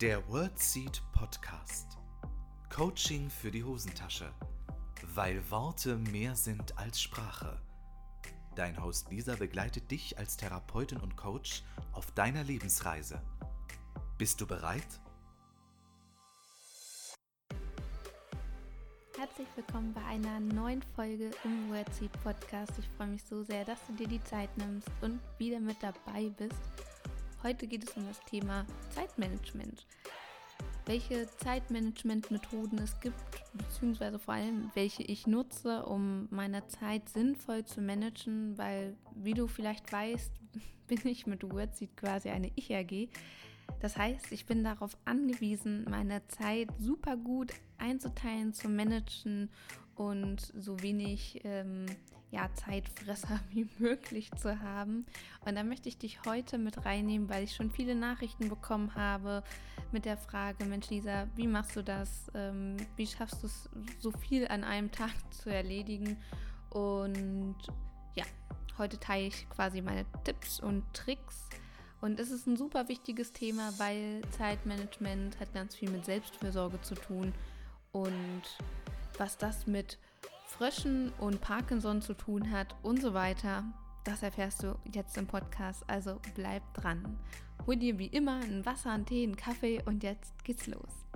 Der WordSeed Podcast. Coaching für die Hosentasche. Weil Worte mehr sind als Sprache. Dein Host Lisa begleitet dich als Therapeutin und Coach auf deiner Lebensreise. Bist du bereit? Herzlich willkommen bei einer neuen Folge im WordSeed Podcast. Ich freue mich so sehr, dass du dir die Zeit nimmst und wieder mit dabei bist. Heute geht es um das Thema Zeitmanagement. Welche Zeitmanagement-Methoden es gibt, beziehungsweise vor allem welche ich nutze, um meine Zeit sinnvoll zu managen, weil, wie du vielleicht weißt, bin ich mit WordSeed quasi eine Ich-AG. Das heißt, ich bin darauf angewiesen, meine Zeit super gut einzuteilen, zu managen und so wenig ähm, ja, Zeitfresser wie möglich zu haben. Und da möchte ich dich heute mit reinnehmen, weil ich schon viele Nachrichten bekommen habe mit der Frage, Mensch Lisa, wie machst du das? Ähm, wie schaffst du es, so viel an einem Tag zu erledigen? Und ja, heute teile ich quasi meine Tipps und Tricks. Und es ist ein super wichtiges Thema, weil Zeitmanagement hat ganz viel mit Selbstfürsorge zu tun. Und was das mit Fröschen und Parkinson zu tun hat und so weiter, das erfährst du jetzt im Podcast. Also bleib dran. Hol dir wie immer ein Wasser, einen Tee, einen Kaffee und jetzt geht's los.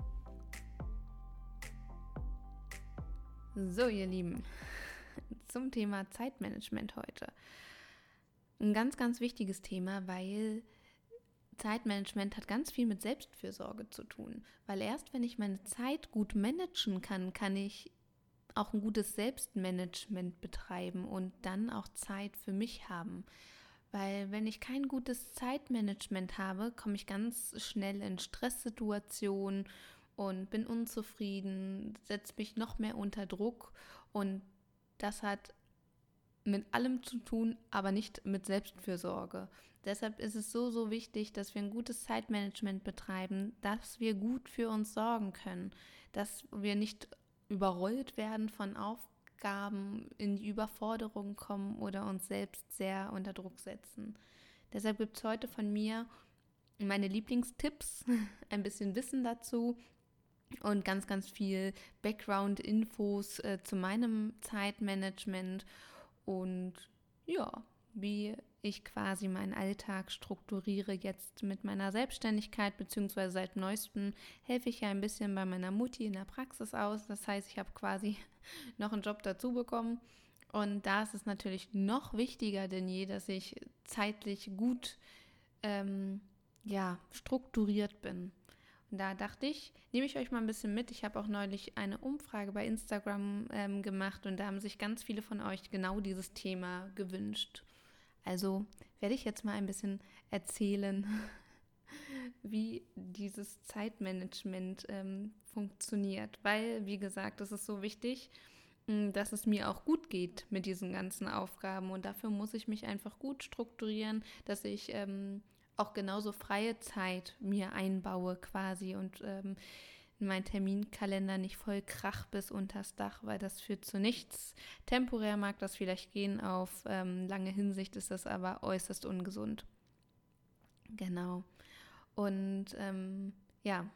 So, ihr Lieben, zum Thema Zeitmanagement heute. Ein ganz, ganz wichtiges Thema, weil Zeitmanagement hat ganz viel mit Selbstfürsorge zu tun. Weil erst wenn ich meine Zeit gut managen kann, kann ich auch ein gutes Selbstmanagement betreiben und dann auch Zeit für mich haben. Weil wenn ich kein gutes Zeitmanagement habe, komme ich ganz schnell in Stresssituationen und bin unzufrieden, setze mich noch mehr unter Druck und das hat mit allem zu tun, aber nicht mit Selbstfürsorge. Deshalb ist es so, so wichtig, dass wir ein gutes Zeitmanagement betreiben, dass wir gut für uns sorgen können, dass wir nicht überrollt werden von Aufgaben, in die Überforderung kommen oder uns selbst sehr unter Druck setzen. Deshalb gibt es heute von mir meine Lieblingstipps, ein bisschen Wissen dazu und ganz, ganz viel Background-Infos äh, zu meinem Zeitmanagement und ja, wie ich quasi meinen Alltag strukturiere jetzt mit meiner Selbstständigkeit, beziehungsweise seit neuestem helfe ich ja ein bisschen bei meiner Mutti in der Praxis aus. Das heißt, ich habe quasi noch einen Job dazu bekommen. Und da ist es natürlich noch wichtiger denn je, dass ich zeitlich gut ähm, ja, strukturiert bin. Und da dachte ich, nehme ich euch mal ein bisschen mit. Ich habe auch neulich eine Umfrage bei Instagram ähm, gemacht und da haben sich ganz viele von euch genau dieses Thema gewünscht. Also werde ich jetzt mal ein bisschen erzählen, wie dieses Zeitmanagement ähm, funktioniert, weil, wie gesagt, es ist so wichtig, mm, dass es mir auch gut geht mit diesen ganzen Aufgaben. Und dafür muss ich mich einfach gut strukturieren, dass ich ähm, auch genauso freie Zeit mir einbaue quasi. Und ähm, mein Terminkalender nicht voll krach bis unters Dach, weil das führt zu nichts. Temporär mag das vielleicht gehen, auf ähm, lange Hinsicht ist das aber äußerst ungesund. Genau. Und ähm, ja,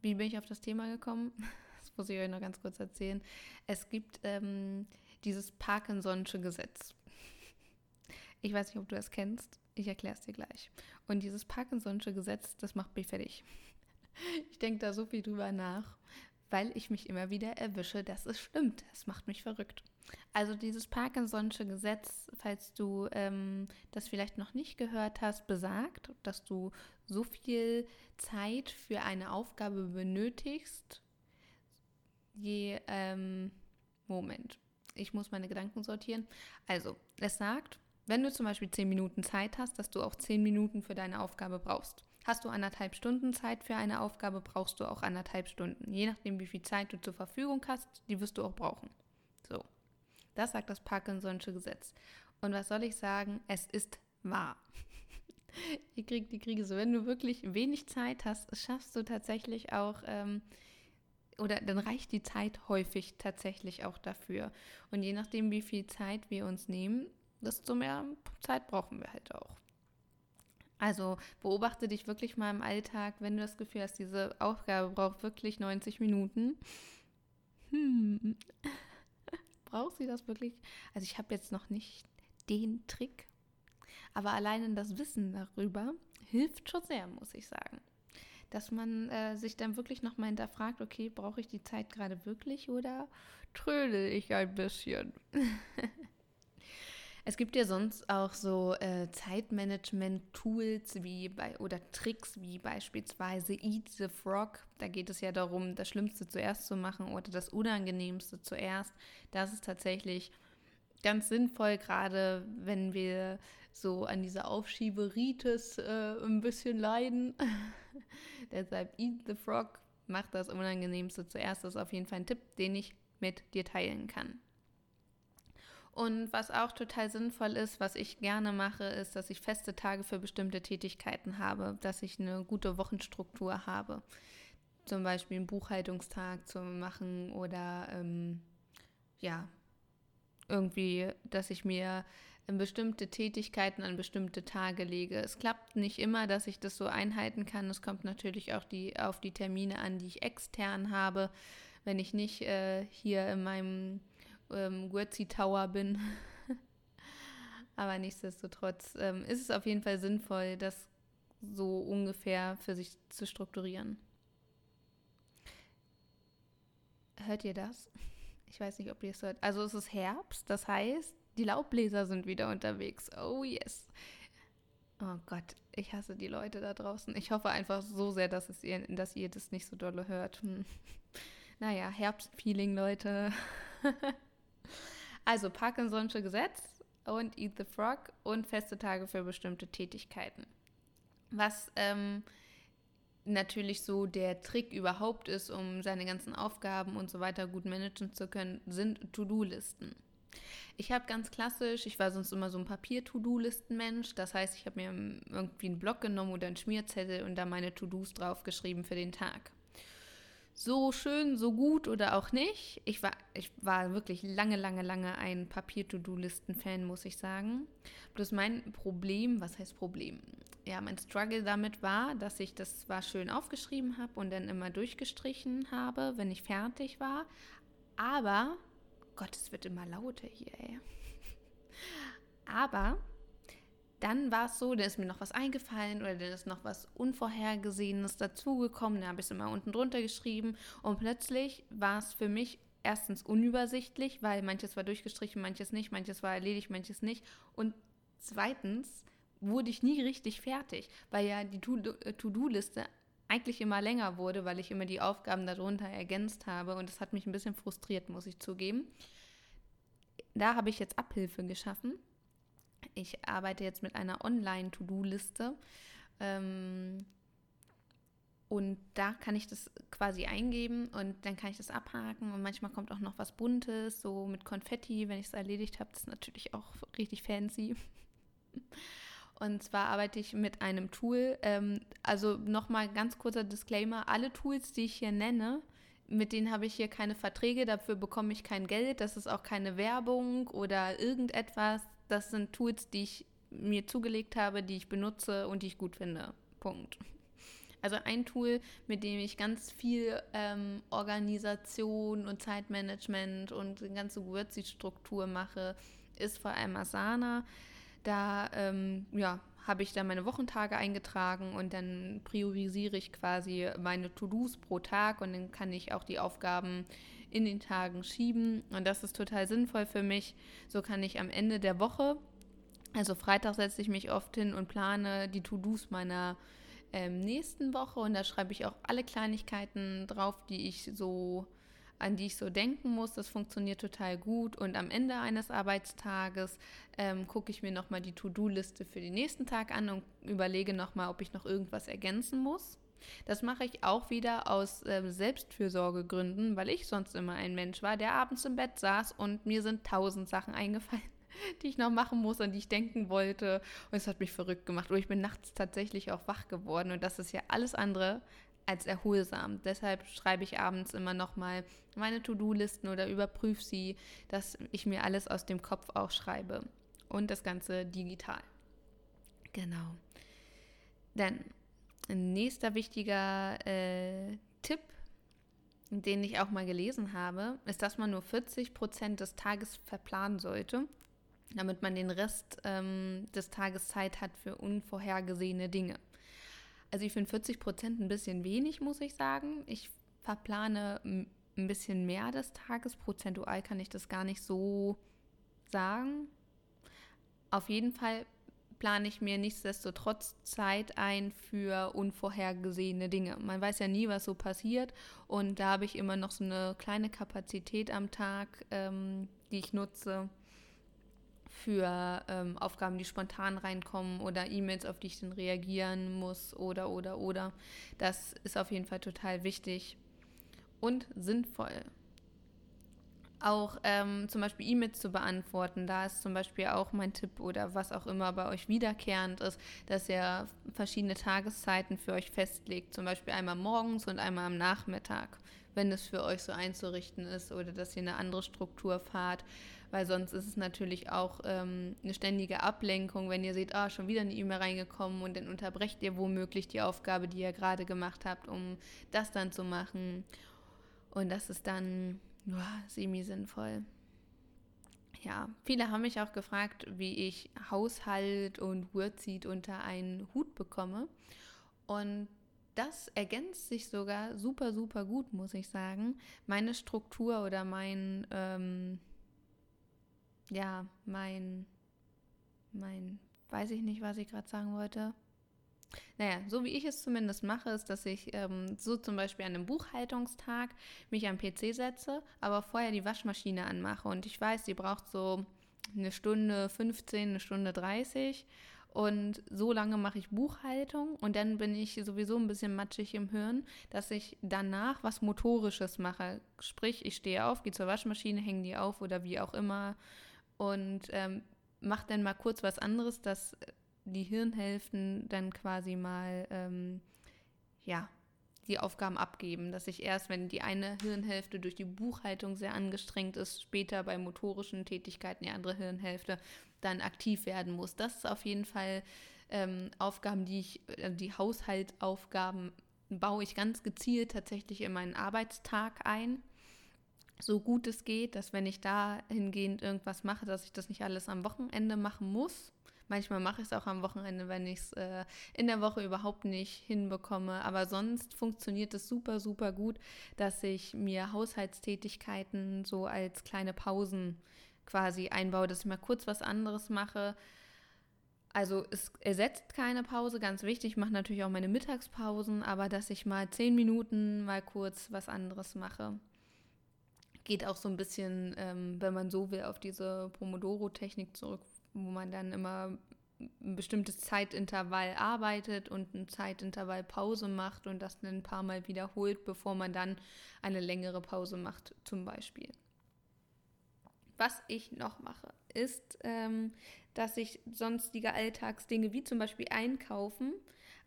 wie bin ich auf das Thema gekommen? Das muss ich euch noch ganz kurz erzählen. Es gibt ähm, dieses Parkinson'sche Gesetz. Ich weiß nicht, ob du das kennst. Ich erkläre es dir gleich. Und dieses Parkinson'sche Gesetz, das macht mich fertig. Ich denke da so viel drüber nach, weil ich mich immer wieder erwische, dass es stimmt. Es macht mich verrückt. Also dieses Parkinson'sche Gesetz, falls du ähm, das vielleicht noch nicht gehört hast, besagt, dass du so viel Zeit für eine Aufgabe benötigst, je ähm, Moment. Ich muss meine Gedanken sortieren. Also, es sagt, wenn du zum Beispiel zehn Minuten Zeit hast, dass du auch zehn Minuten für deine Aufgabe brauchst. Hast du anderthalb Stunden Zeit für eine Aufgabe, brauchst du auch anderthalb Stunden. Je nachdem, wie viel Zeit du zur Verfügung hast, die wirst du auch brauchen. So, das sagt das Parkinson'sche Gesetz. Und was soll ich sagen? Es ist wahr. Ihr kriegt die Krise. Wenn du wirklich wenig Zeit hast, schaffst du tatsächlich auch, ähm, oder dann reicht die Zeit häufig tatsächlich auch dafür. Und je nachdem, wie viel Zeit wir uns nehmen, desto mehr Zeit brauchen wir halt auch. Also beobachte dich wirklich mal im Alltag, wenn du das Gefühl hast, diese Aufgabe braucht wirklich 90 Minuten. Hm. Braucht sie das wirklich? Also ich habe jetzt noch nicht den Trick, aber allein das Wissen darüber hilft schon sehr, muss ich sagen. Dass man äh, sich dann wirklich nochmal hinterfragt, okay, brauche ich die Zeit gerade wirklich oder trödel ich ein bisschen? Es gibt ja sonst auch so äh, Zeitmanagement-Tools wie bei oder Tricks wie beispielsweise Eat the Frog. Da geht es ja darum, das Schlimmste zuerst zu machen oder das Unangenehmste zuerst. Das ist tatsächlich ganz sinnvoll, gerade wenn wir so an dieser Aufschieberitis äh, ein bisschen leiden. Deshalb Eat the Frog, mach das Unangenehmste zuerst. Das ist auf jeden Fall ein Tipp, den ich mit dir teilen kann. Und was auch total sinnvoll ist, was ich gerne mache, ist, dass ich feste Tage für bestimmte Tätigkeiten habe, dass ich eine gute Wochenstruktur habe. Zum Beispiel einen Buchhaltungstag zu machen oder ähm, ja, irgendwie, dass ich mir bestimmte Tätigkeiten an bestimmte Tage lege. Es klappt nicht immer, dass ich das so einhalten kann. Es kommt natürlich auch die, auf die Termine an, die ich extern habe. Wenn ich nicht äh, hier in meinem ähm, Tower bin. Aber nichtsdestotrotz ähm, ist es auf jeden Fall sinnvoll, das so ungefähr für sich zu strukturieren. Hört ihr das? Ich weiß nicht, ob ihr es hört. Also es ist Herbst, das heißt, die Laubbläser sind wieder unterwegs. Oh yes. Oh Gott, ich hasse die Leute da draußen. Ich hoffe einfach so sehr, dass, es ihr, dass ihr das nicht so dolle hört. Hm. Naja, Herbstfeeling, Leute. Also Parkinson'sche Gesetz und Eat the Frog und feste Tage für bestimmte Tätigkeiten. Was ähm, natürlich so der Trick überhaupt ist, um seine ganzen Aufgaben und so weiter gut managen zu können, sind To-Do-Listen. Ich habe ganz klassisch, ich war sonst immer so ein Papier-To-Do-Listen-Mensch. Das heißt, ich habe mir irgendwie einen Block genommen oder einen Schmierzettel und da meine To-Dos draufgeschrieben für den Tag so schön, so gut oder auch nicht. Ich war, ich war wirklich lange, lange, lange ein Papier-To-Do-Listen-Fan, muss ich sagen. Bloß mein Problem, was heißt Problem? Ja, mein Struggle damit war, dass ich das zwar schön aufgeschrieben habe und dann immer durchgestrichen habe, wenn ich fertig war. Aber, Gott, es wird immer lauter hier, ey. Aber dann war es so, da ist mir noch was eingefallen oder da ist noch was Unvorhergesehenes dazugekommen. Da habe ich es immer unten drunter geschrieben und plötzlich war es für mich erstens unübersichtlich, weil manches war durchgestrichen, manches nicht, manches war erledigt, manches nicht. Und zweitens wurde ich nie richtig fertig, weil ja die äh, To-Do-Liste eigentlich immer länger wurde, weil ich immer die Aufgaben darunter ergänzt habe und das hat mich ein bisschen frustriert, muss ich zugeben. Da habe ich jetzt Abhilfe geschaffen ich arbeite jetzt mit einer Online-To-Do-Liste. Ähm, und da kann ich das quasi eingeben und dann kann ich das abhaken. Und manchmal kommt auch noch was Buntes, so mit Konfetti, wenn ich es erledigt habe. Das ist natürlich auch richtig fancy. Und zwar arbeite ich mit einem Tool. Ähm, also nochmal ganz kurzer Disclaimer: Alle Tools, die ich hier nenne, mit denen habe ich hier keine Verträge, dafür bekomme ich kein Geld. Das ist auch keine Werbung oder irgendetwas das sind Tools, die ich mir zugelegt habe, die ich benutze und die ich gut finde. Punkt. Also ein Tool, mit dem ich ganz viel ähm, Organisation und Zeitmanagement und eine ganze Wordseed-Struktur mache, ist vor allem Asana. Da ähm, ja, habe ich dann meine Wochentage eingetragen und dann priorisiere ich quasi meine To-Dos pro Tag und dann kann ich auch die Aufgaben in den Tagen schieben. Und das ist total sinnvoll für mich. So kann ich am Ende der Woche, also Freitag setze ich mich oft hin und plane die To-Dos meiner ähm, nächsten Woche und da schreibe ich auch alle Kleinigkeiten drauf, die ich so an die ich so denken muss. Das funktioniert total gut. Und am Ende eines Arbeitstages ähm, gucke ich mir nochmal die To-Do-Liste für den nächsten Tag an und überlege nochmal, ob ich noch irgendwas ergänzen muss. Das mache ich auch wieder aus äh, Selbstfürsorgegründen, weil ich sonst immer ein Mensch war, der abends im Bett saß und mir sind tausend Sachen eingefallen, die ich noch machen muss, an die ich denken wollte. Und es hat mich verrückt gemacht. Und ich bin nachts tatsächlich auch wach geworden. Und das ist ja alles andere als erholsam. Deshalb schreibe ich abends immer nochmal meine To-Do-Listen oder überprüfe sie, dass ich mir alles aus dem Kopf auch schreibe. Und das Ganze digital. Genau. Dann ein nächster wichtiger äh, Tipp, den ich auch mal gelesen habe, ist, dass man nur 40 Prozent des Tages verplanen sollte, damit man den Rest ähm, des Tages Zeit hat für unvorhergesehene Dinge. Also ich finde 40 Prozent ein bisschen wenig, muss ich sagen. Ich verplane ein bisschen mehr des Tages. Prozentual kann ich das gar nicht so sagen. Auf jeden Fall plane ich mir nichtsdestotrotz Zeit ein für unvorhergesehene Dinge. Man weiß ja nie, was so passiert und da habe ich immer noch so eine kleine Kapazität am Tag, ähm, die ich nutze für ähm, Aufgaben, die spontan reinkommen oder E-Mails, auf die ich dann reagieren muss oder oder oder. Das ist auf jeden Fall total wichtig und sinnvoll auch ähm, zum Beispiel E-Mails zu beantworten. Da ist zum Beispiel auch mein Tipp oder was auch immer bei euch wiederkehrend ist, dass ihr verschiedene Tageszeiten für euch festlegt. Zum Beispiel einmal morgens und einmal am Nachmittag, wenn es für euch so einzurichten ist oder dass ihr eine andere Struktur fahrt. Weil sonst ist es natürlich auch ähm, eine ständige Ablenkung, wenn ihr seht, ah, schon wieder eine E-Mail reingekommen und dann unterbrecht ihr womöglich die Aufgabe, die ihr gerade gemacht habt, um das dann zu machen. Und das ist dann ja, semi-sinnvoll. Ja, viele haben mich auch gefragt, wie ich Haushalt und Wordseed unter einen Hut bekomme. Und das ergänzt sich sogar super, super gut, muss ich sagen. Meine Struktur oder mein, ähm, ja, mein, mein, weiß ich nicht, was ich gerade sagen wollte. Naja, so wie ich es zumindest mache, ist, dass ich ähm, so zum Beispiel an einem Buchhaltungstag mich am PC setze, aber vorher die Waschmaschine anmache. Und ich weiß, die braucht so eine Stunde 15, eine Stunde 30 und so lange mache ich Buchhaltung. Und dann bin ich sowieso ein bisschen matschig im Hirn, dass ich danach was Motorisches mache. Sprich, ich stehe auf, gehe zur Waschmaschine, hänge die auf oder wie auch immer. Und ähm, mache dann mal kurz was anderes, das die Hirnhälften dann quasi mal, ähm, ja, die Aufgaben abgeben, dass ich erst, wenn die eine Hirnhälfte durch die Buchhaltung sehr angestrengt ist, später bei motorischen Tätigkeiten die andere Hirnhälfte dann aktiv werden muss. Das ist auf jeden Fall ähm, Aufgaben, die ich, äh, die Haushaltsaufgaben baue ich ganz gezielt tatsächlich in meinen Arbeitstag ein. So gut es geht, dass wenn ich da hingehend irgendwas mache, dass ich das nicht alles am Wochenende machen muss, Manchmal mache ich es auch am Wochenende, wenn ich es äh, in der Woche überhaupt nicht hinbekomme. Aber sonst funktioniert es super, super gut, dass ich mir Haushaltstätigkeiten so als kleine Pausen quasi einbaue, dass ich mal kurz was anderes mache. Also es ersetzt keine Pause, ganz wichtig. Ich mache natürlich auch meine Mittagspausen, aber dass ich mal zehn Minuten mal kurz was anderes mache. Geht auch so ein bisschen, ähm, wenn man so will, auf diese Pomodoro-Technik zurück, wo man dann immer ein bestimmtes Zeitintervall arbeitet und ein Zeitintervall Pause macht und das ein paar Mal wiederholt, bevor man dann eine längere Pause macht, zum Beispiel. Was ich noch mache, ist, ähm, dass ich sonstige Alltagsdinge wie zum Beispiel Einkaufen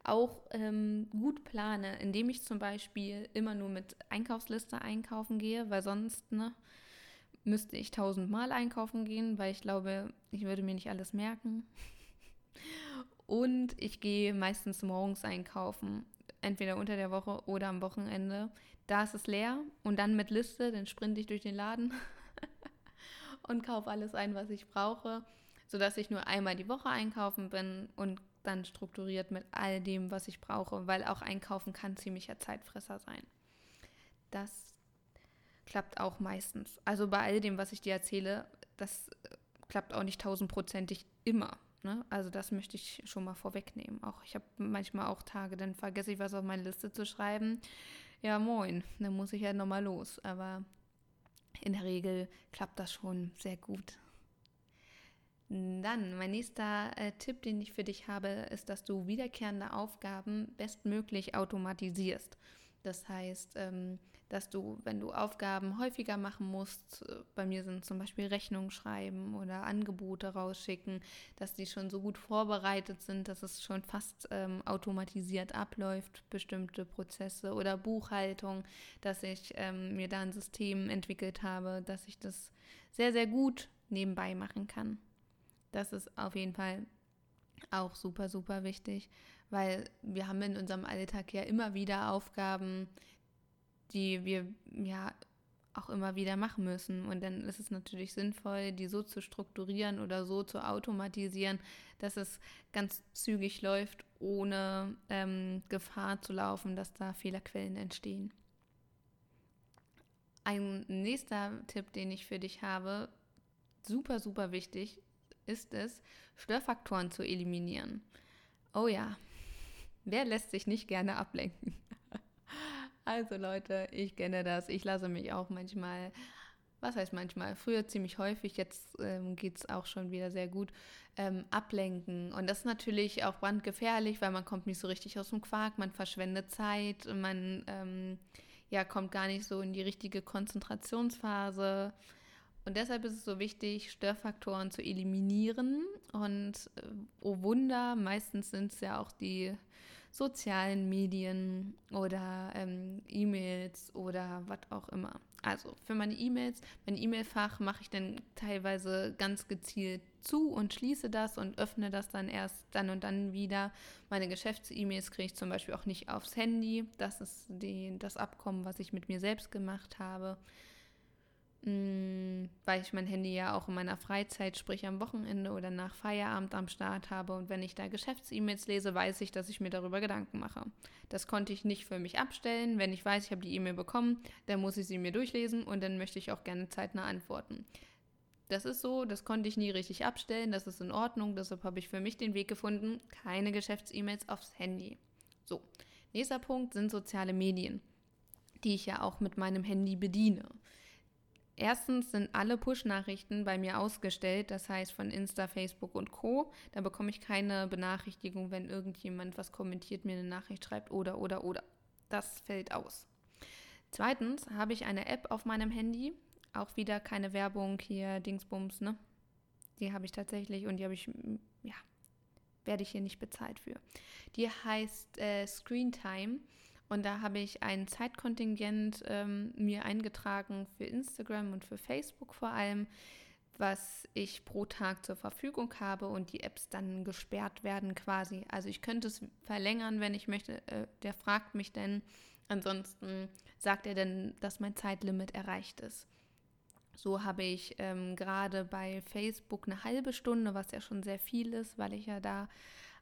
auch ähm, gut plane, indem ich zum Beispiel immer nur mit Einkaufsliste einkaufen gehe, weil sonst ne, müsste ich tausendmal einkaufen gehen, weil ich glaube, ich würde mir nicht alles merken. Und ich gehe meistens morgens einkaufen, entweder unter der Woche oder am Wochenende. Da ist es leer und dann mit Liste, dann sprinte ich durch den Laden und kaufe alles ein, was ich brauche, sodass ich nur einmal die Woche einkaufen bin und dann strukturiert mit all dem, was ich brauche, weil auch einkaufen kann ziemlicher Zeitfresser sein. Das klappt auch meistens. Also bei all dem, was ich dir erzähle, das äh, klappt auch nicht tausendprozentig immer. Ne? Also das möchte ich schon mal vorwegnehmen. Auch ich habe manchmal auch Tage, dann vergesse ich was auf meine Liste zu schreiben. Ja, moin, dann muss ich ja nochmal los. Aber in der Regel klappt das schon sehr gut. Dann, mein nächster äh, Tipp, den ich für dich habe, ist, dass du wiederkehrende Aufgaben bestmöglich automatisierst. Das heißt, ähm, dass du, wenn du Aufgaben häufiger machen musst, äh, bei mir sind zum Beispiel Rechnungen schreiben oder Angebote rausschicken, dass die schon so gut vorbereitet sind, dass es schon fast ähm, automatisiert abläuft, bestimmte Prozesse oder Buchhaltung, dass ich ähm, mir da ein System entwickelt habe, dass ich das sehr, sehr gut nebenbei machen kann. Das ist auf jeden Fall auch super, super wichtig, weil wir haben in unserem Alltag ja immer wieder Aufgaben, die wir ja auch immer wieder machen müssen. Und dann ist es natürlich sinnvoll, die so zu strukturieren oder so zu automatisieren, dass es ganz zügig läuft, ohne ähm, Gefahr zu laufen, dass da Fehlerquellen entstehen. Ein nächster Tipp, den ich für dich habe, super, super wichtig, ist es, Störfaktoren zu eliminieren. Oh ja, wer lässt sich nicht gerne ablenken? Also Leute, ich kenne das. Ich lasse mich auch manchmal, was heißt manchmal, früher ziemlich häufig, jetzt ähm, geht es auch schon wieder sehr gut, ähm, ablenken. Und das ist natürlich auch brandgefährlich, weil man kommt nicht so richtig aus dem Quark, man verschwendet Zeit, man ähm, ja, kommt gar nicht so in die richtige Konzentrationsphase. Und deshalb ist es so wichtig, Störfaktoren zu eliminieren. Und äh, oh Wunder, meistens sind es ja auch die sozialen Medien oder ähm, E-Mails oder was auch immer. Also für meine E-Mails, mein E-Mail-Fach mache ich dann teilweise ganz gezielt zu und schließe das und öffne das dann erst dann und dann wieder. Meine Geschäfts-E-Mails kriege ich zum Beispiel auch nicht aufs Handy. Das ist die, das Abkommen, was ich mit mir selbst gemacht habe. Mm, weil ich mein Handy ja auch in meiner Freizeit, sprich am Wochenende oder nach Feierabend am Start habe. Und wenn ich da Geschäfts-E-Mails lese, weiß ich, dass ich mir darüber Gedanken mache. Das konnte ich nicht für mich abstellen. Wenn ich weiß, ich habe die E-Mail bekommen, dann muss ich sie mir durchlesen und dann möchte ich auch gerne zeitnah antworten. Das ist so, das konnte ich nie richtig abstellen, das ist in Ordnung, deshalb habe ich für mich den Weg gefunden, keine Geschäfts-E-Mails aufs Handy. So, nächster Punkt sind soziale Medien, die ich ja auch mit meinem Handy bediene. Erstens sind alle Push-Nachrichten bei mir ausgestellt, das heißt von Insta, Facebook und Co. Da bekomme ich keine Benachrichtigung, wenn irgendjemand was kommentiert, mir eine Nachricht schreibt oder, oder, oder. Das fällt aus. Zweitens habe ich eine App auf meinem Handy. Auch wieder keine Werbung hier, Dingsbums, ne? Die habe ich tatsächlich und die habe ich, ja, werde ich hier nicht bezahlt für. Die heißt äh, Screen Time und da habe ich ein Zeitkontingent ähm, mir eingetragen für Instagram und für Facebook vor allem, was ich pro Tag zur Verfügung habe und die Apps dann gesperrt werden quasi. Also ich könnte es verlängern, wenn ich möchte. Äh, der fragt mich denn. Ansonsten sagt er dann, dass mein Zeitlimit erreicht ist. So habe ich ähm, gerade bei Facebook eine halbe Stunde, was ja schon sehr viel ist, weil ich ja da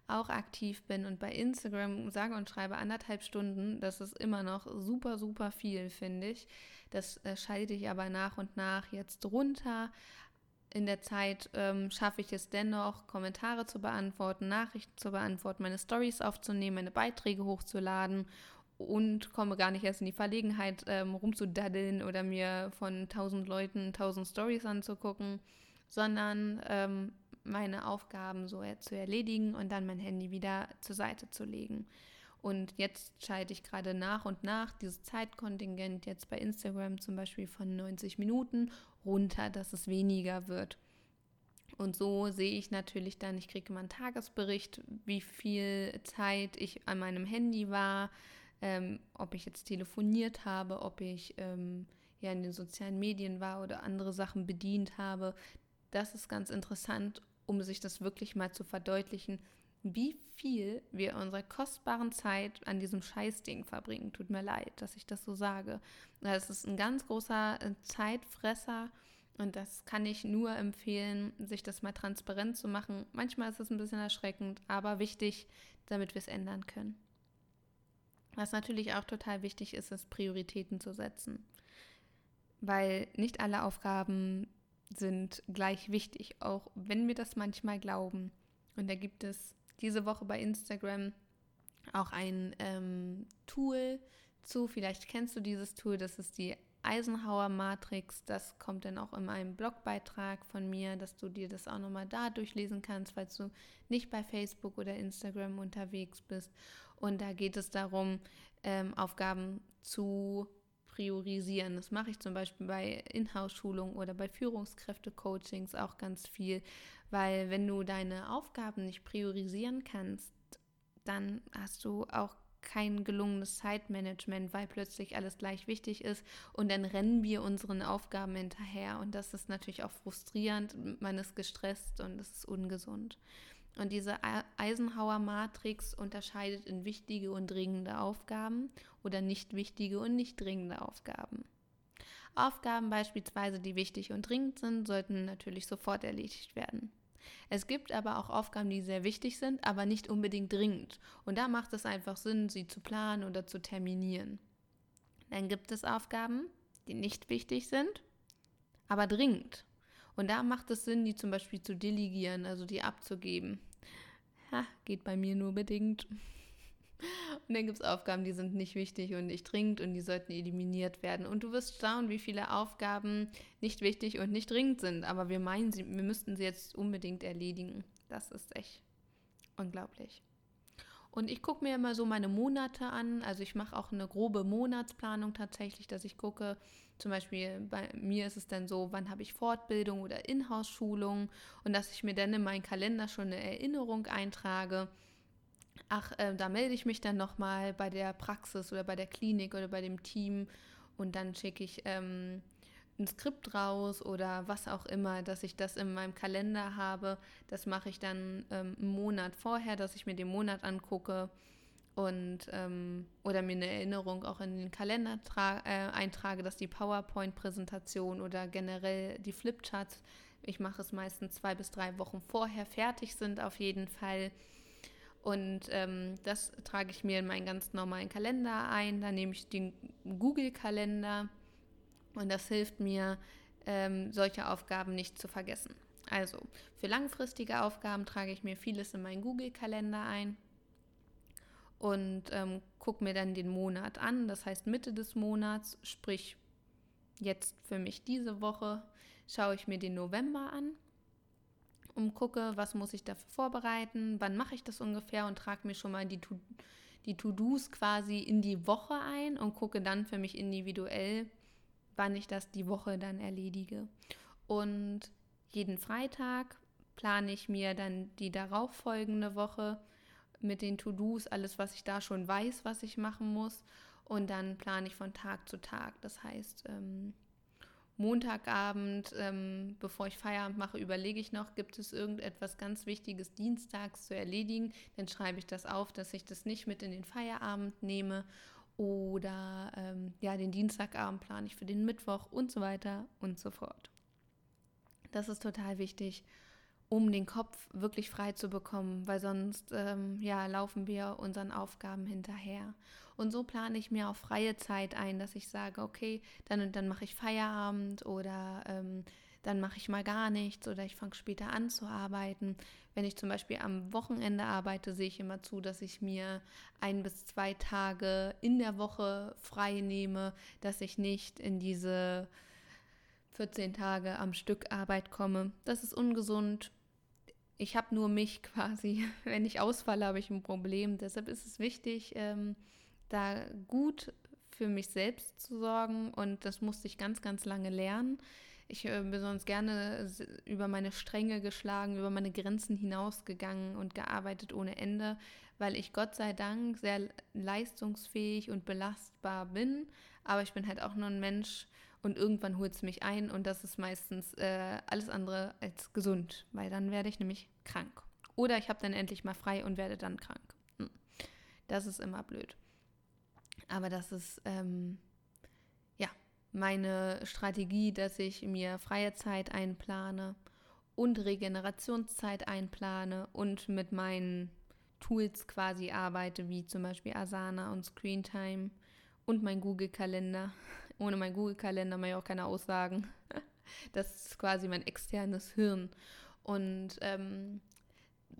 auch aktiv bin und bei Instagram sage und schreibe anderthalb Stunden, das ist immer noch super, super viel, finde ich. Das äh, schalte ich aber nach und nach jetzt runter. In der Zeit ähm, schaffe ich es dennoch, Kommentare zu beantworten, Nachrichten zu beantworten, meine Stories aufzunehmen, meine Beiträge hochzuladen und komme gar nicht erst in die Verlegenheit, ähm, rumzudaddeln oder mir von tausend Leuten tausend Stories anzugucken, sondern ähm, meine Aufgaben so zu erledigen und dann mein Handy wieder zur Seite zu legen. Und jetzt schalte ich gerade nach und nach dieses Zeitkontingent jetzt bei Instagram zum Beispiel von 90 Minuten runter, dass es weniger wird. Und so sehe ich natürlich dann, ich kriege mal einen Tagesbericht, wie viel Zeit ich an meinem Handy war, ähm, ob ich jetzt telefoniert habe, ob ich ähm, ja in den sozialen Medien war oder andere Sachen bedient habe. Das ist ganz interessant um sich das wirklich mal zu verdeutlichen, wie viel wir unsere kostbaren Zeit an diesem Scheißding verbringen. Tut mir leid, dass ich das so sage. Das ist ein ganz großer äh, Zeitfresser und das kann ich nur empfehlen, sich das mal transparent zu machen. Manchmal ist es ein bisschen erschreckend, aber wichtig, damit wir es ändern können. Was natürlich auch total wichtig ist, ist Prioritäten zu setzen. Weil nicht alle Aufgaben sind gleich wichtig, auch wenn wir das manchmal glauben. Und da gibt es diese Woche bei Instagram auch ein ähm, Tool zu. Vielleicht kennst du dieses Tool, das ist die Eisenhower Matrix. Das kommt dann auch in einem Blogbeitrag von mir, dass du dir das auch nochmal da durchlesen kannst, falls du nicht bei Facebook oder Instagram unterwegs bist. Und da geht es darum, ähm, Aufgaben zu priorisieren. Das mache ich zum Beispiel bei Inhouse-Schulungen oder bei Führungskräfte-Coachings auch ganz viel, weil wenn du deine Aufgaben nicht priorisieren kannst, dann hast du auch kein gelungenes Zeitmanagement, weil plötzlich alles gleich wichtig ist und dann rennen wir unseren Aufgaben hinterher und das ist natürlich auch frustrierend, man ist gestresst und es ist ungesund. Und diese Eisenhower-Matrix unterscheidet in wichtige und dringende Aufgaben oder nicht wichtige und nicht dringende Aufgaben. Aufgaben beispielsweise, die wichtig und dringend sind, sollten natürlich sofort erledigt werden. Es gibt aber auch Aufgaben, die sehr wichtig sind, aber nicht unbedingt dringend. Und da macht es einfach Sinn, sie zu planen oder zu terminieren. Dann gibt es Aufgaben, die nicht wichtig sind, aber dringend. Und da macht es Sinn, die zum Beispiel zu delegieren, also die abzugeben. Ha, geht bei mir nur bedingt. Und dann gibt es Aufgaben, die sind nicht wichtig und nicht dringend und die sollten eliminiert werden. Und du wirst schauen, wie viele Aufgaben nicht wichtig und nicht dringend sind. Aber wir meinen, sie, wir müssten sie jetzt unbedingt erledigen. Das ist echt unglaublich. Und ich gucke mir immer so meine Monate an. Also ich mache auch eine grobe Monatsplanung tatsächlich, dass ich gucke, zum Beispiel bei mir ist es dann so, wann habe ich Fortbildung oder Inhouse-Schulung und dass ich mir dann in meinen Kalender schon eine Erinnerung eintrage. Ach, äh, da melde ich mich dann nochmal bei der Praxis oder bei der Klinik oder bei dem Team und dann schicke ich ähm, ein Skript raus oder was auch immer, dass ich das in meinem Kalender habe. Das mache ich dann ähm, einen Monat vorher, dass ich mir den Monat angucke und ähm, oder mir eine Erinnerung auch in den Kalender äh, eintrage, dass die PowerPoint-Präsentation oder generell die Flipcharts, ich mache es meistens zwei bis drei Wochen vorher fertig sind auf jeden Fall. Und ähm, das trage ich mir in meinen ganz normalen Kalender ein. Da nehme ich den Google-Kalender und das hilft mir, ähm, solche Aufgaben nicht zu vergessen. Also für langfristige Aufgaben trage ich mir vieles in meinen Google-Kalender ein und ähm, gucke mir dann den Monat an. Das heißt Mitte des Monats, sprich jetzt für mich diese Woche, schaue ich mir den November an und gucke, was muss ich dafür vorbereiten, wann mache ich das ungefähr und trage mir schon mal die To die To-Dos quasi in die Woche ein und gucke dann für mich individuell, wann ich das die Woche dann erledige. Und jeden Freitag plane ich mir dann die darauffolgende Woche mit den To-Dos, alles, was ich da schon weiß, was ich machen muss. Und dann plane ich von Tag zu Tag. Das heißt, ähm, Montagabend, ähm, bevor ich Feierabend mache, überlege ich noch, gibt es irgendetwas ganz Wichtiges dienstags zu erledigen? Dann schreibe ich das auf, dass ich das nicht mit in den Feierabend nehme oder ähm, ja, den Dienstagabend plane ich für den Mittwoch und so weiter und so fort. Das ist total wichtig, um den Kopf wirklich frei zu bekommen, weil sonst ähm, ja, laufen wir unseren Aufgaben hinterher. Und so plane ich mir auch freie Zeit ein, dass ich sage, okay, dann und dann mache ich Feierabend oder ähm, dann mache ich mal gar nichts oder ich fange später an zu arbeiten. Wenn ich zum Beispiel am Wochenende arbeite, sehe ich immer zu, dass ich mir ein bis zwei Tage in der Woche frei nehme, dass ich nicht in diese 14 Tage am Stück Arbeit komme. Das ist ungesund. Ich habe nur mich quasi. Wenn ich ausfalle, habe ich ein Problem. Deshalb ist es wichtig, ähm, da gut für mich selbst zu sorgen. Und das musste ich ganz, ganz lange lernen. Ich äh, bin sonst gerne über meine Stränge geschlagen, über meine Grenzen hinausgegangen und gearbeitet ohne Ende, weil ich Gott sei Dank sehr leistungsfähig und belastbar bin. Aber ich bin halt auch nur ein Mensch und irgendwann holt es mich ein und das ist meistens äh, alles andere als gesund, weil dann werde ich nämlich krank. Oder ich habe dann endlich mal frei und werde dann krank. Hm. Das ist immer blöd. Aber das ist ähm, meine Strategie, dass ich mir freie Zeit einplane und Regenerationszeit einplane und mit meinen Tools quasi arbeite, wie zum Beispiel Asana und Screentime und mein Google-Kalender. Ohne mein Google-Kalender mache ich auch keine Aussagen. Das ist quasi mein externes Hirn. Und ähm,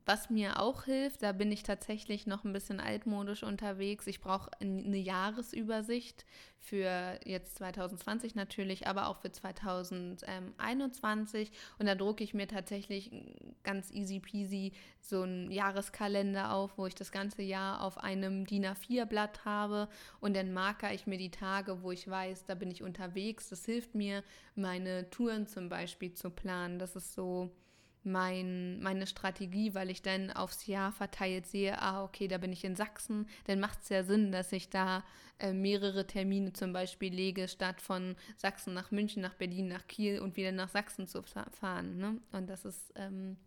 was mir auch hilft, da bin ich tatsächlich noch ein bisschen altmodisch unterwegs. Ich brauche eine Jahresübersicht für jetzt 2020 natürlich, aber auch für 2021. Und da drucke ich mir tatsächlich ganz easy peasy so einen Jahreskalender auf, wo ich das ganze Jahr auf einem DIN A4-Blatt habe. Und dann marker ich mir die Tage, wo ich weiß, da bin ich unterwegs. Das hilft mir, meine Touren zum Beispiel zu planen. Das ist so mein, meine Strategie, weil ich dann aufs Jahr verteilt sehe, ah, okay, da bin ich in Sachsen, dann macht es ja Sinn, dass ich da äh, mehrere Termine zum Beispiel lege, statt von Sachsen nach München, nach Berlin, nach Kiel und wieder nach Sachsen zu fahren. Ne? Und das ist ähm,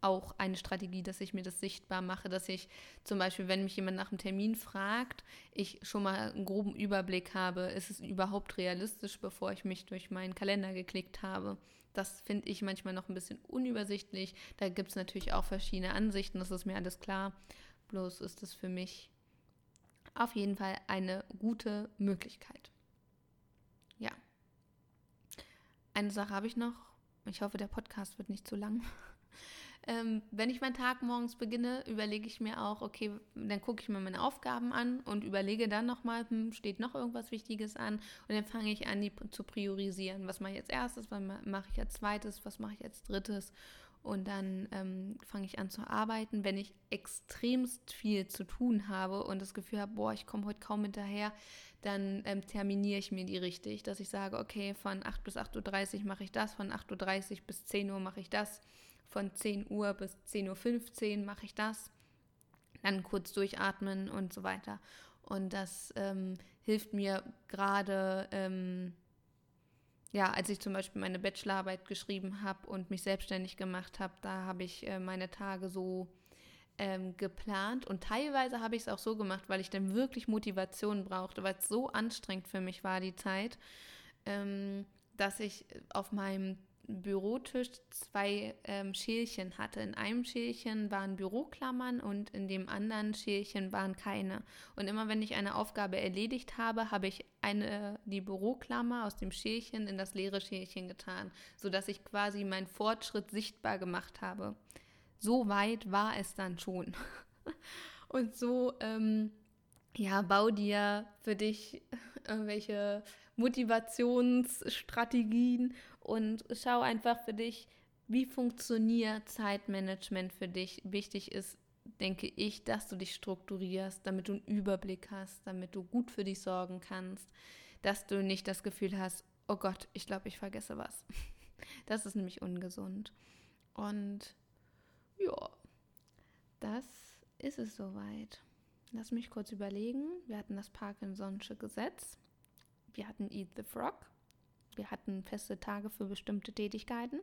auch eine Strategie, dass ich mir das sichtbar mache, dass ich zum Beispiel, wenn mich jemand nach einem Termin fragt, ich schon mal einen groben Überblick habe, ist es überhaupt realistisch, bevor ich mich durch meinen Kalender geklickt habe. Das finde ich manchmal noch ein bisschen unübersichtlich. Da gibt es natürlich auch verschiedene Ansichten, das ist mir alles klar. Bloß ist es für mich auf jeden Fall eine gute Möglichkeit. Ja. Eine Sache habe ich noch. Ich hoffe, der Podcast wird nicht zu lang. Ähm, wenn ich meinen Tag morgens beginne, überlege ich mir auch, okay, dann gucke ich mir meine Aufgaben an und überlege dann nochmal, hm, steht noch irgendwas Wichtiges an? Und dann fange ich an, die zu priorisieren. Was mache ich als erstes, was mache ich als zweites, was mache ich als drittes? Und dann ähm, fange ich an zu arbeiten. Wenn ich extremst viel zu tun habe und das Gefühl habe, boah, ich komme heute kaum hinterher, dann ähm, terminiere ich mir die richtig, dass ich sage, okay, von 8 bis 8.30 Uhr mache ich das, von 8.30 Uhr bis 10 Uhr mache ich das von 10 Uhr bis 10.15 Uhr mache ich das. Dann kurz durchatmen und so weiter. Und das ähm, hilft mir gerade, ähm, ja, als ich zum Beispiel meine Bachelorarbeit geschrieben habe und mich selbstständig gemacht habe, da habe ich äh, meine Tage so ähm, geplant. Und teilweise habe ich es auch so gemacht, weil ich dann wirklich Motivation brauchte, weil es so anstrengend für mich war, die Zeit, ähm, dass ich auf meinem Bürotisch zwei ähm, Schälchen hatte. In einem Schälchen waren Büroklammern und in dem anderen Schälchen waren keine. Und immer wenn ich eine Aufgabe erledigt habe, habe ich eine, die Büroklammer aus dem Schälchen in das leere Schälchen getan, sodass ich quasi meinen Fortschritt sichtbar gemacht habe. So weit war es dann schon. und so, ähm, ja, bau dir für dich irgendwelche Motivationsstrategien und schau einfach für dich, wie funktioniert Zeitmanagement für dich. Wichtig ist, denke ich, dass du dich strukturierst, damit du einen Überblick hast, damit du gut für dich sorgen kannst, dass du nicht das Gefühl hast, oh Gott, ich glaube, ich vergesse was. Das ist nämlich ungesund. Und ja, das ist es soweit. Lass mich kurz überlegen. Wir hatten das Parkinson'sche Gesetz. Wir hatten Eat the Frog. Wir hatten feste Tage für bestimmte Tätigkeiten.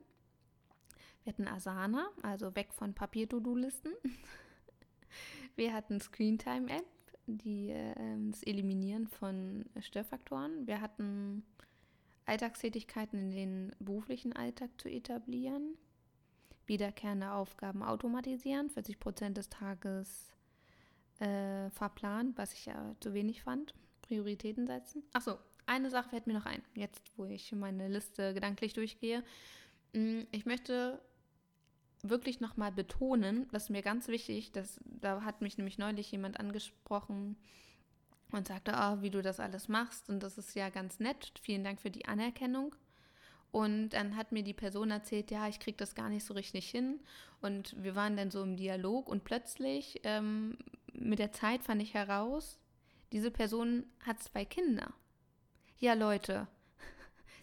Wir hatten Asana, also weg von Papier-To-Do-Listen. Wir hatten Screentime-App, die äh, das Eliminieren von Störfaktoren. Wir hatten Alltagstätigkeiten in den beruflichen Alltag zu etablieren. Wiederkehrende Aufgaben automatisieren, 40 Prozent des Tages äh, verplant, was ich ja zu wenig fand. Prioritäten setzen. Achso, eine Sache fällt mir noch ein, jetzt wo ich meine Liste gedanklich durchgehe. Mm, ich möchte wirklich nochmal betonen, das ist mir ganz wichtig, dass, da hat mich nämlich neulich jemand angesprochen und sagte, oh, wie du das alles machst und das ist ja ganz nett, vielen Dank für die Anerkennung. Und dann hat mir die Person erzählt, ja, ich kriege das gar nicht so richtig hin. Und wir waren dann so im Dialog und plötzlich ähm, mit der Zeit fand ich heraus, diese Person hat zwei Kinder ja Leute,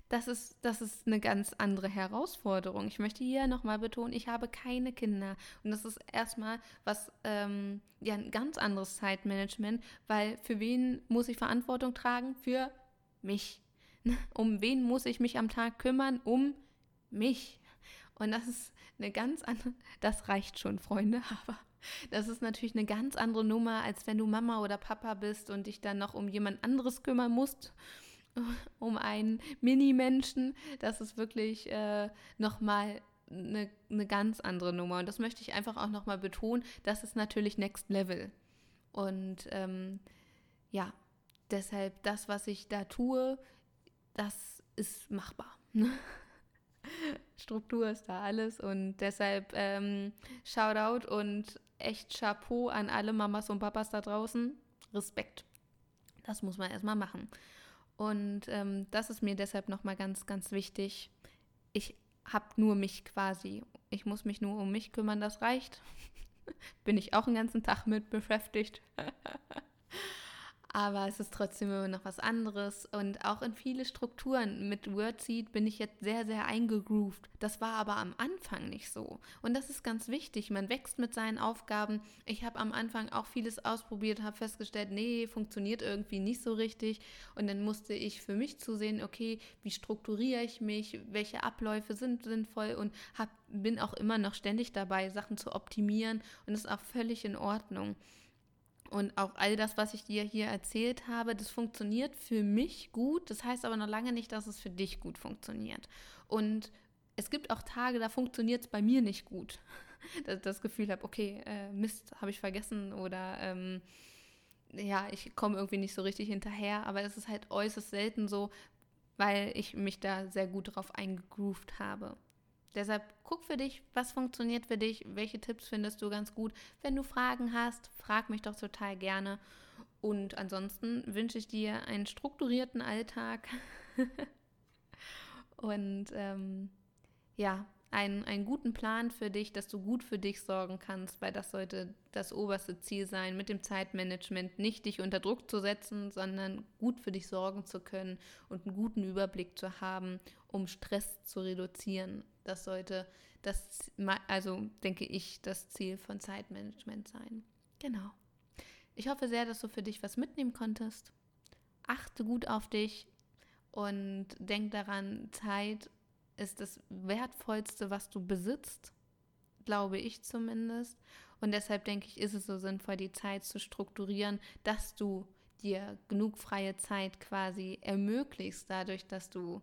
das ist, das ist eine ganz andere Herausforderung. Ich möchte hier nochmal betonen, ich habe keine Kinder. Und das ist erstmal was, ähm, ja, ein ganz anderes Zeitmanagement, weil für wen muss ich Verantwortung tragen? Für mich. Um wen muss ich mich am Tag kümmern? Um mich. Und das ist eine ganz andere, das reicht schon, Freunde, aber das ist natürlich eine ganz andere Nummer, als wenn du Mama oder Papa bist und dich dann noch um jemand anderes kümmern musst um einen Mini-Menschen. Das ist wirklich äh, nochmal eine, eine ganz andere Nummer. Und das möchte ich einfach auch nochmal betonen. Das ist natürlich Next Level. Und ähm, ja, deshalb das, was ich da tue, das ist machbar. Struktur ist da alles und deshalb ähm, Shoutout und echt Chapeau an alle Mamas und Papas da draußen. Respekt. Das muss man erstmal machen. Und ähm, das ist mir deshalb nochmal ganz, ganz wichtig. Ich habe nur mich quasi. Ich muss mich nur um mich kümmern, das reicht. Bin ich auch den ganzen Tag mit beschäftigt. aber es ist trotzdem immer noch was anderes und auch in viele Strukturen. Mit WordSeed bin ich jetzt sehr, sehr eingegroovt. Das war aber am Anfang nicht so. Und das ist ganz wichtig. Man wächst mit seinen Aufgaben. Ich habe am Anfang auch vieles ausprobiert, habe festgestellt, nee, funktioniert irgendwie nicht so richtig. Und dann musste ich für mich zusehen, okay, wie strukturiere ich mich, welche Abläufe sind sinnvoll und hab, bin auch immer noch ständig dabei, Sachen zu optimieren. Und das ist auch völlig in Ordnung. Und auch all das, was ich dir hier erzählt habe, das funktioniert für mich gut. Das heißt aber noch lange nicht, dass es für dich gut funktioniert. Und es gibt auch Tage, da funktioniert es bei mir nicht gut. Dass ich das Gefühl habe, okay, äh, Mist, habe ich vergessen oder ähm, ja, ich komme irgendwie nicht so richtig hinterher. Aber es ist halt äußerst selten so, weil ich mich da sehr gut drauf eingegroovt habe. Deshalb guck für dich, was funktioniert für dich, welche Tipps findest du ganz gut. Wenn du Fragen hast, frag mich doch total gerne. Und ansonsten wünsche ich dir einen strukturierten Alltag und ähm, ja, einen, einen guten Plan für dich, dass du gut für dich sorgen kannst, weil das sollte das oberste Ziel sein, mit dem Zeitmanagement nicht dich unter Druck zu setzen, sondern gut für dich sorgen zu können und einen guten Überblick zu haben, um Stress zu reduzieren. Das sollte das, also denke ich, das Ziel von Zeitmanagement sein. Genau. Ich hoffe sehr, dass du für dich was mitnehmen konntest. Achte gut auf dich und denk daran, Zeit ist das Wertvollste, was du besitzt, glaube ich zumindest. Und deshalb denke ich, ist es so sinnvoll, die Zeit zu strukturieren, dass du dir genug freie Zeit quasi ermöglichst, dadurch, dass du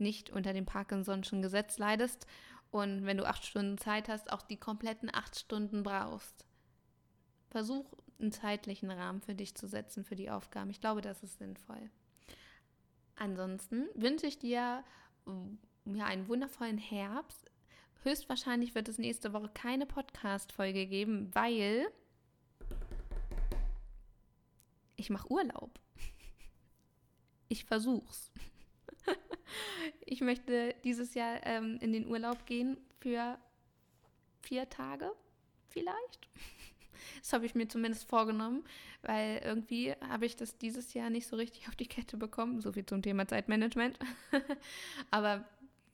nicht unter dem Parkinson'schen Gesetz leidest und wenn du acht Stunden Zeit hast, auch die kompletten acht Stunden brauchst. Versuch einen zeitlichen Rahmen für dich zu setzen, für die Aufgaben. Ich glaube, das ist sinnvoll. Ansonsten wünsche ich dir ja, einen wundervollen Herbst. Höchstwahrscheinlich wird es nächste Woche keine Podcast-Folge geben, weil ich mache Urlaub. Ich versuch's. Ich möchte dieses Jahr ähm, in den Urlaub gehen für vier Tage vielleicht. Das habe ich mir zumindest vorgenommen, weil irgendwie habe ich das dieses Jahr nicht so richtig auf die Kette bekommen. So viel zum Thema Zeitmanagement. Aber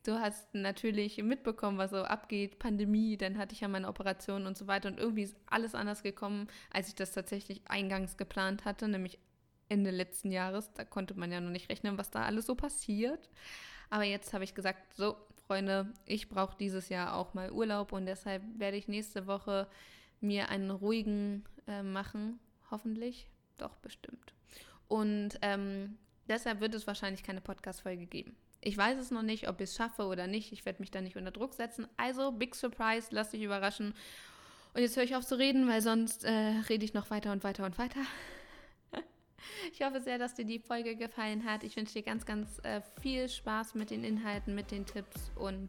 du hast natürlich mitbekommen, was so abgeht, Pandemie, dann hatte ich ja meine Operation und so weiter und irgendwie ist alles anders gekommen, als ich das tatsächlich eingangs geplant hatte, nämlich Ende letzten Jahres. Da konnte man ja noch nicht rechnen, was da alles so passiert. Aber jetzt habe ich gesagt, so, Freunde, ich brauche dieses Jahr auch mal Urlaub und deshalb werde ich nächste Woche mir einen ruhigen äh, machen, hoffentlich. Doch, bestimmt. Und ähm, deshalb wird es wahrscheinlich keine Podcast-Folge geben. Ich weiß es noch nicht, ob ich es schaffe oder nicht. Ich werde mich da nicht unter Druck setzen. Also, Big Surprise, lass dich überraschen. Und jetzt höre ich auf zu reden, weil sonst äh, rede ich noch weiter und weiter und weiter. Ich hoffe sehr, dass dir die Folge gefallen hat. Ich wünsche dir ganz, ganz äh, viel Spaß mit den Inhalten, mit den Tipps und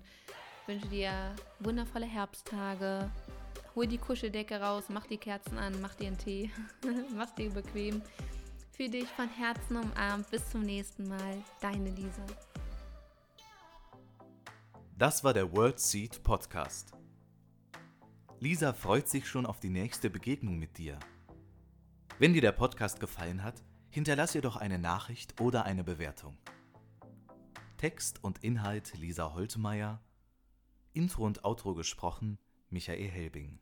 wünsche dir wundervolle Herbsttage. Hol die Kuscheldecke raus, mach die Kerzen an, mach dir einen Tee, mach dir bequem. Für dich von Herzen umarmt. Bis zum nächsten Mal. Deine Lisa. Das war der World Seed Podcast. Lisa freut sich schon auf die nächste Begegnung mit dir. Wenn dir der Podcast gefallen hat, hinterlass ihr doch eine Nachricht oder eine Bewertung. Text und Inhalt Lisa Holtmeier, Intro und Outro gesprochen Michael Helbing.